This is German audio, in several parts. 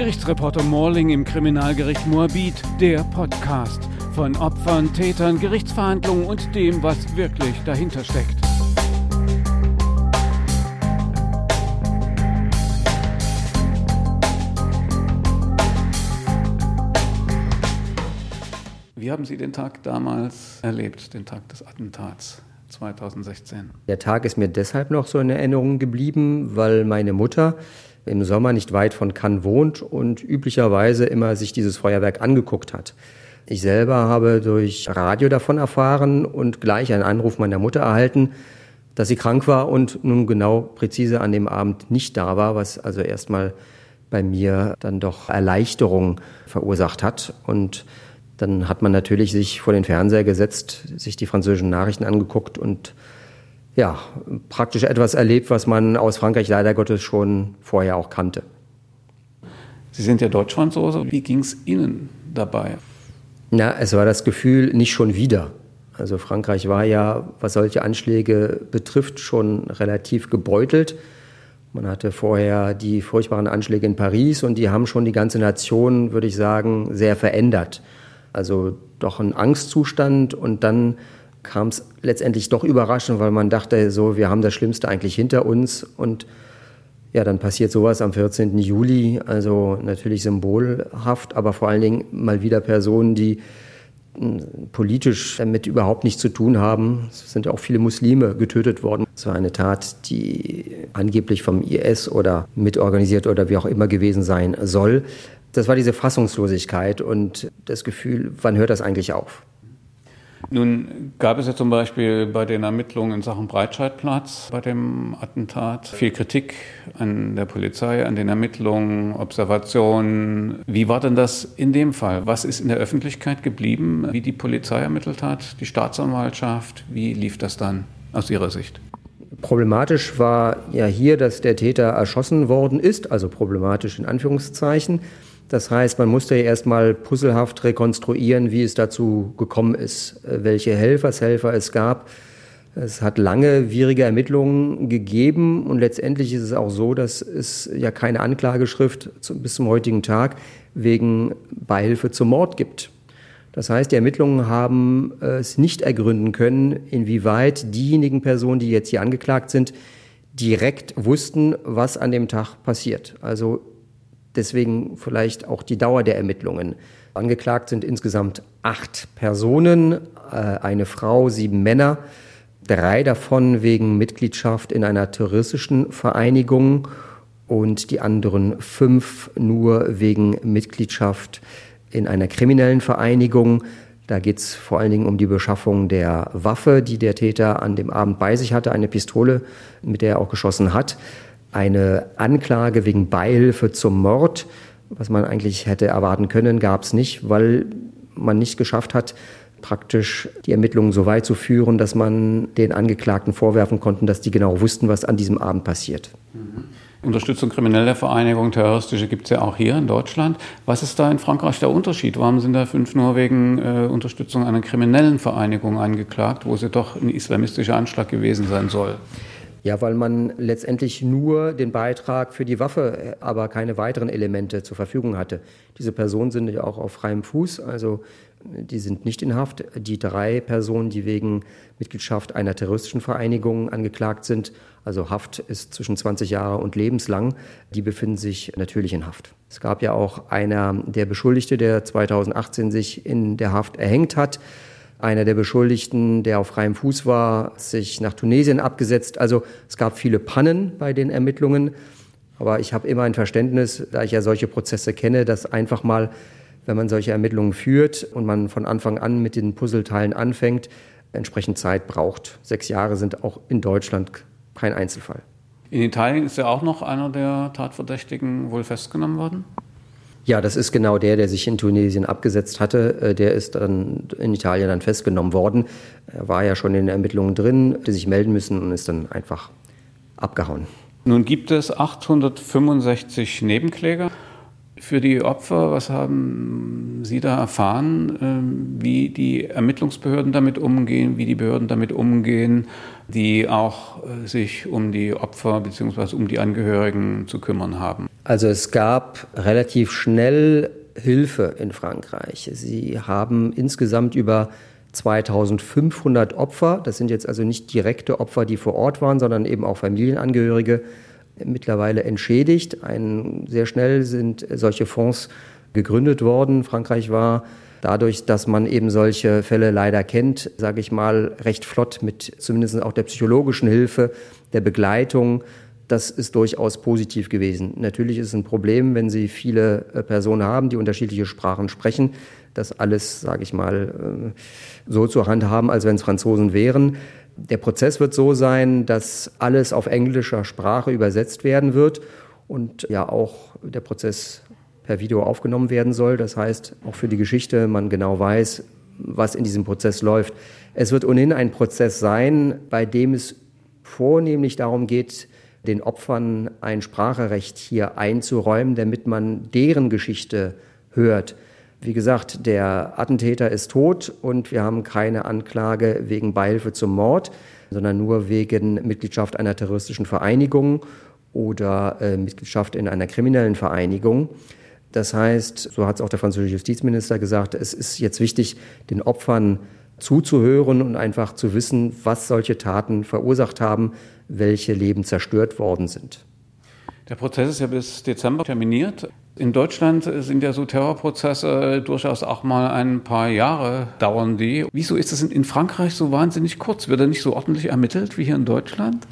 Gerichtsreporter Morling im Kriminalgericht Moabit, der Podcast von Opfern, Tätern, Gerichtsverhandlungen und dem, was wirklich dahinter steckt. Wie haben Sie den Tag damals erlebt, den Tag des Attentats? 2016. Der Tag ist mir deshalb noch so in Erinnerung geblieben, weil meine Mutter im Sommer nicht weit von Cannes wohnt und üblicherweise immer sich dieses Feuerwerk angeguckt hat. Ich selber habe durch Radio davon erfahren und gleich einen Anruf meiner Mutter erhalten, dass sie krank war und nun genau präzise an dem Abend nicht da war, was also erstmal bei mir dann doch Erleichterung verursacht hat. Und dann hat man natürlich sich vor den Fernseher gesetzt, sich die französischen Nachrichten angeguckt und ja, praktisch etwas erlebt, was man aus Frankreich leider Gottes schon vorher auch kannte. Sie sind ja Deutschfranzose. Wie ging es Ihnen dabei? Na, es war das Gefühl, nicht schon wieder. Also Frankreich war ja, was solche Anschläge betrifft, schon relativ gebeutelt. Man hatte vorher die furchtbaren Anschläge in Paris und die haben schon die ganze Nation, würde ich sagen, sehr verändert. Also doch ein Angstzustand und dann kam es letztendlich doch überraschend, weil man dachte, so, wir haben das Schlimmste eigentlich hinter uns und ja, dann passiert sowas am 14. Juli, also natürlich symbolhaft, aber vor allen Dingen mal wieder Personen, die hm, politisch damit überhaupt nichts zu tun haben. Es sind auch viele Muslime getötet worden. Es war eine Tat, die angeblich vom IS oder mitorganisiert oder wie auch immer gewesen sein soll. Das war diese Fassungslosigkeit und das Gefühl, wann hört das eigentlich auf? Nun gab es ja zum Beispiel bei den Ermittlungen in Sachen Breitscheidplatz bei dem Attentat viel Kritik an der Polizei, an den Ermittlungen, Observationen. Wie war denn das in dem Fall? Was ist in der Öffentlichkeit geblieben, wie die Polizei ermittelt hat, die Staatsanwaltschaft? Wie lief das dann aus Ihrer Sicht? Problematisch war ja hier, dass der Täter erschossen worden ist, also problematisch in Anführungszeichen. Das heißt, man musste ja erstmal puzzelhaft rekonstruieren, wie es dazu gekommen ist, äh, welche Helfershelfer es gab. Es hat lange langwierige Ermittlungen gegeben und letztendlich ist es auch so, dass es ja keine Anklageschrift bis zum heutigen Tag wegen Beihilfe zum Mord gibt. Das heißt, die Ermittlungen haben äh, es nicht ergründen können, inwieweit diejenigen Personen, die jetzt hier angeklagt sind, direkt wussten, was an dem Tag passiert. Also Deswegen vielleicht auch die Dauer der Ermittlungen. Angeklagt sind insgesamt acht Personen, äh, eine Frau, sieben Männer, drei davon wegen Mitgliedschaft in einer terroristischen Vereinigung und die anderen fünf nur wegen Mitgliedschaft in einer kriminellen Vereinigung. Da geht es vor allen Dingen um die Beschaffung der Waffe, die der Täter an dem Abend bei sich hatte, eine Pistole, mit der er auch geschossen hat eine Anklage wegen Beihilfe zum Mord, was man eigentlich hätte erwarten können, gab es nicht, weil man nicht geschafft hat, praktisch die Ermittlungen so weit zu führen, dass man den Angeklagten vorwerfen konnte, dass die genau wussten, was an diesem Abend passiert. Mhm. Unterstützung krimineller Vereinigungen, terroristische gibt es ja auch hier in Deutschland. Was ist da in Frankreich der Unterschied? Warum sind da fünf nur wegen äh, Unterstützung einer kriminellen Vereinigung angeklagt, wo sie doch ein islamistischer Anschlag gewesen sein soll? Ja, weil man letztendlich nur den Beitrag für die Waffe, aber keine weiteren Elemente zur Verfügung hatte. Diese Personen sind ja auch auf freiem Fuß, also die sind nicht in Haft. Die drei Personen, die wegen Mitgliedschaft einer terroristischen Vereinigung angeklagt sind, also Haft ist zwischen 20 Jahre und lebenslang, die befinden sich natürlich in Haft. Es gab ja auch einer der Beschuldigte, der 2018 sich in der Haft erhängt hat einer der Beschuldigten, der auf freiem Fuß war, sich nach Tunesien abgesetzt. Also es gab viele Pannen bei den Ermittlungen. Aber ich habe immer ein Verständnis, da ich ja solche Prozesse kenne, dass einfach mal, wenn man solche Ermittlungen führt und man von Anfang an mit den Puzzleteilen anfängt, entsprechend Zeit braucht. Sechs Jahre sind auch in Deutschland kein Einzelfall. In Italien ist ja auch noch einer der Tatverdächtigen wohl festgenommen worden? Ja, das ist genau der, der sich in Tunesien abgesetzt hatte. Äh, der ist dann in Italien dann festgenommen worden. Er war ja schon in den Ermittlungen drin, hätte sich melden müssen und ist dann einfach abgehauen. Nun gibt es 865 Nebenkläger. Für die Opfer, was haben Sie da erfahren, ähm, wie die Ermittlungsbehörden damit umgehen, wie die Behörden damit umgehen, die auch äh, sich um die Opfer bzw. um die Angehörigen zu kümmern haben? Also es gab relativ schnell Hilfe in Frankreich. Sie haben insgesamt über 2500 Opfer, das sind jetzt also nicht direkte Opfer, die vor Ort waren, sondern eben auch Familienangehörige, mittlerweile entschädigt. Ein, sehr schnell sind solche Fonds gegründet worden. Frankreich war dadurch, dass man eben solche Fälle leider kennt, sage ich mal, recht flott mit zumindest auch der psychologischen Hilfe, der Begleitung. Das ist durchaus positiv gewesen. Natürlich ist es ein Problem, wenn Sie viele äh, Personen haben, die unterschiedliche Sprachen sprechen, das alles, sage ich mal, äh, so zu handhaben, als wenn es Franzosen wären. Der Prozess wird so sein, dass alles auf englischer Sprache übersetzt werden wird und ja auch der Prozess per Video aufgenommen werden soll. Das heißt, auch für die Geschichte man genau weiß, was in diesem Prozess läuft. Es wird ohnehin ein Prozess sein, bei dem es vornehmlich darum geht, den Opfern ein Spracherecht hier einzuräumen, damit man deren Geschichte hört. Wie gesagt, der Attentäter ist tot und wir haben keine Anklage wegen Beihilfe zum Mord, sondern nur wegen Mitgliedschaft einer terroristischen Vereinigung oder äh, Mitgliedschaft in einer kriminellen Vereinigung. Das heißt, so hat es auch der französische Justizminister gesagt, es ist jetzt wichtig, den Opfern zuzuhören und einfach zu wissen, was solche Taten verursacht haben, welche Leben zerstört worden sind. Der Prozess ist ja bis Dezember terminiert. In Deutschland sind ja so Terrorprozesse durchaus auch mal ein paar Jahre dauern die. Wieso ist das in Frankreich so wahnsinnig kurz? Wird er nicht so ordentlich ermittelt wie hier in Deutschland?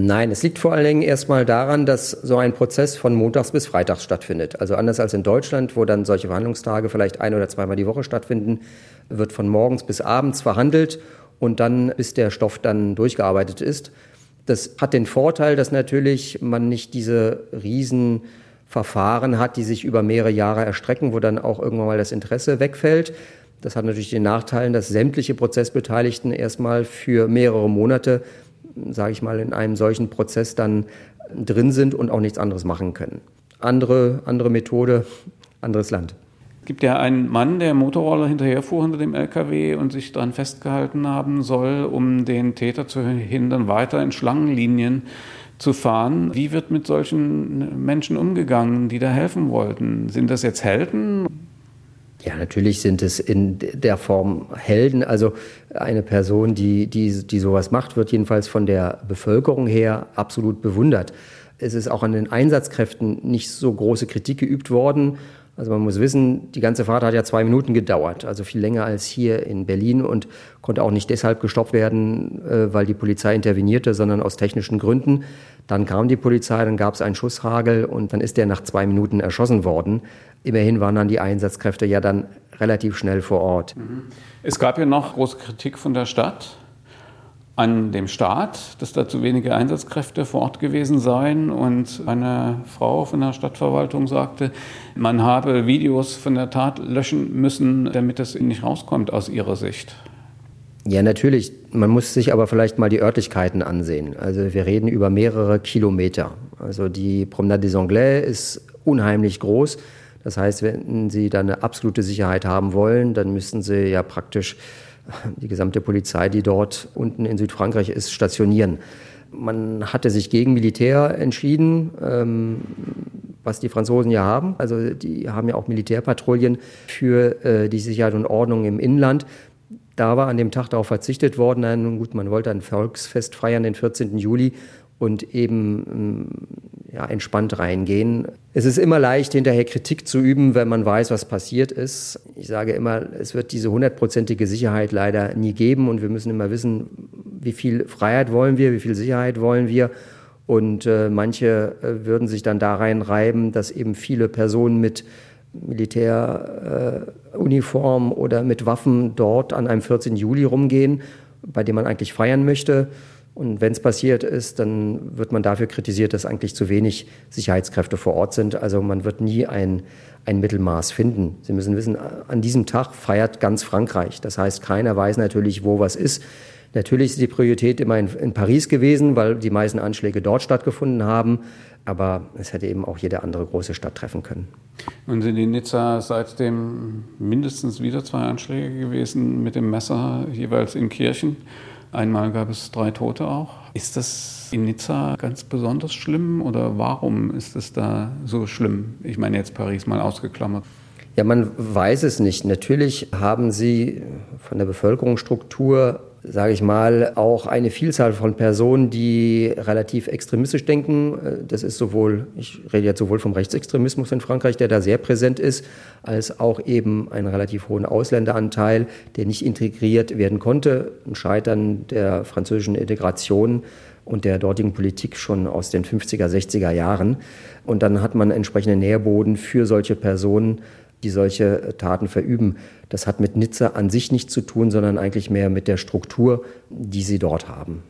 Nein, es liegt vor allen Dingen erstmal daran, dass so ein Prozess von montags bis freitags stattfindet. Also anders als in Deutschland, wo dann solche Verhandlungstage vielleicht ein oder zweimal die Woche stattfinden, wird von morgens bis abends verhandelt und dann, bis der Stoff dann durchgearbeitet ist. Das hat den Vorteil, dass natürlich man nicht diese riesen Verfahren hat, die sich über mehrere Jahre erstrecken, wo dann auch irgendwann mal das Interesse wegfällt. Das hat natürlich den Nachteil, dass sämtliche Prozessbeteiligten erstmal für mehrere Monate, sage ich mal, in einem solchen Prozess dann drin sind und auch nichts anderes machen können. Andere, andere Methode, anderes Land. Es gibt ja einen Mann, der Motorroller hinterherfuhr hinter dem LKW und sich daran festgehalten haben soll, um den Täter zu hindern, weiter in Schlangenlinien zu fahren. Wie wird mit solchen Menschen umgegangen, die da helfen wollten? Sind das jetzt Helden? Ja, natürlich sind es in der Form Helden. Also eine Person, die, die, die sowas macht, wird jedenfalls von der Bevölkerung her absolut bewundert. Es ist auch an den Einsatzkräften nicht so große Kritik geübt worden. Also man muss wissen, die ganze Fahrt hat ja zwei Minuten gedauert, also viel länger als hier in Berlin und konnte auch nicht deshalb gestoppt werden, äh, weil die Polizei intervenierte, sondern aus technischen Gründen. Dann kam die Polizei, dann gab es einen Schusshagel und dann ist der nach zwei Minuten erschossen worden. Immerhin waren dann die Einsatzkräfte ja dann relativ schnell vor Ort. Es gab ja noch große Kritik von der Stadt an dem Staat, dass da zu wenige Einsatzkräfte vor Ort gewesen seien. Und eine Frau von der Stadtverwaltung sagte, man habe Videos von der Tat löschen müssen, damit das nicht rauskommt aus ihrer Sicht. Ja, natürlich. Man muss sich aber vielleicht mal die Örtlichkeiten ansehen. Also wir reden über mehrere Kilometer. Also die Promenade des Anglais ist unheimlich groß. Das heißt, wenn Sie da eine absolute Sicherheit haben wollen, dann müssten Sie ja praktisch die gesamte Polizei, die dort unten in Südfrankreich ist, stationieren. Man hatte sich gegen Militär entschieden, ähm, was die Franzosen ja haben. Also die haben ja auch Militärpatrouillen für äh, die Sicherheit und Ordnung im Inland. Da war an dem Tag darauf verzichtet worden. Nun gut, man wollte ein Volksfest feiern, den 14. Juli, und eben ähm, ja, entspannt reingehen. Es ist immer leicht, hinterher Kritik zu üben, wenn man weiß, was passiert ist. Ich sage immer, es wird diese hundertprozentige Sicherheit leider nie geben und wir müssen immer wissen, wie viel Freiheit wollen wir, wie viel Sicherheit wollen wir. Und äh, manche äh, würden sich dann da reinreiben, dass eben viele Personen mit Militäruniform äh, oder mit Waffen dort an einem 14. Juli rumgehen, bei dem man eigentlich feiern möchte. Und wenn es passiert ist, dann wird man dafür kritisiert, dass eigentlich zu wenig Sicherheitskräfte vor Ort sind. Also man wird nie ein, ein Mittelmaß finden. Sie müssen wissen, an diesem Tag feiert ganz Frankreich. Das heißt, keiner weiß natürlich, wo was ist. Natürlich ist die Priorität immer in, in Paris gewesen, weil die meisten Anschläge dort stattgefunden haben. Aber es hätte eben auch jede andere große Stadt treffen können. Nun sind in Nizza seitdem mindestens wieder zwei Anschläge gewesen mit dem Messer jeweils in Kirchen. Einmal gab es drei Tote auch. Ist das in Nizza ganz besonders schlimm oder warum ist es da so schlimm? Ich meine jetzt Paris mal ausgeklammert. Ja, man weiß es nicht. Natürlich haben sie von der Bevölkerungsstruktur sage ich mal, auch eine Vielzahl von Personen, die relativ extremistisch denken. Das ist sowohl, ich rede jetzt sowohl vom Rechtsextremismus in Frankreich, der da sehr präsent ist, als auch eben einen relativ hohen Ausländeranteil, der nicht integriert werden konnte. Ein Scheitern der französischen Integration und der dortigen Politik schon aus den 50er, 60er Jahren. Und dann hat man entsprechende Nährboden für solche Personen, die solche Taten verüben. Das hat mit Nizza an sich nichts zu tun, sondern eigentlich mehr mit der Struktur, die sie dort haben.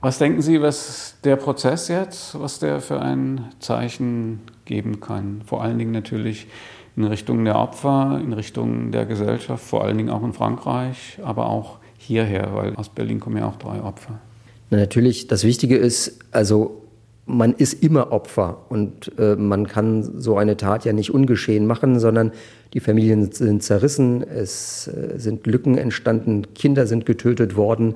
Was denken Sie, was der Prozess jetzt, was der für ein Zeichen geben kann? Vor allen Dingen natürlich in Richtung der Opfer, in Richtung der Gesellschaft, vor allen Dingen auch in Frankreich, aber auch hierher, weil aus Berlin kommen ja auch drei Opfer. Na, natürlich, das Wichtige ist, also man ist immer Opfer und äh, man kann so eine Tat ja nicht ungeschehen machen, sondern die Familien sind zerrissen, es äh, sind Lücken entstanden, Kinder sind getötet worden.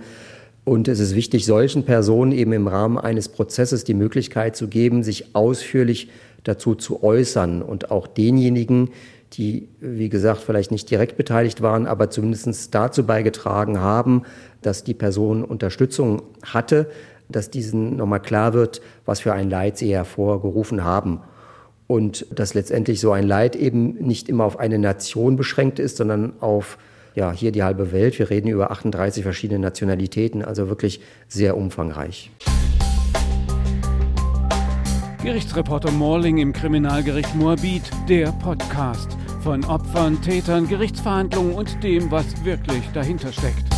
Und es ist wichtig, solchen Personen eben im Rahmen eines Prozesses die Möglichkeit zu geben, sich ausführlich dazu zu äußern und auch denjenigen, die, wie gesagt, vielleicht nicht direkt beteiligt waren, aber zumindest dazu beigetragen haben, dass die Person Unterstützung hatte, dass diesen nochmal klar wird, was für ein Leid sie hervorgerufen haben. Und dass letztendlich so ein Leid eben nicht immer auf eine Nation beschränkt ist, sondern auf ja, hier die halbe Welt. Wir reden über 38 verschiedene Nationalitäten, also wirklich sehr umfangreich. Gerichtsreporter Morling im Kriminalgericht Moabit, der Podcast von Opfern, Tätern, Gerichtsverhandlungen und dem, was wirklich dahinter steckt.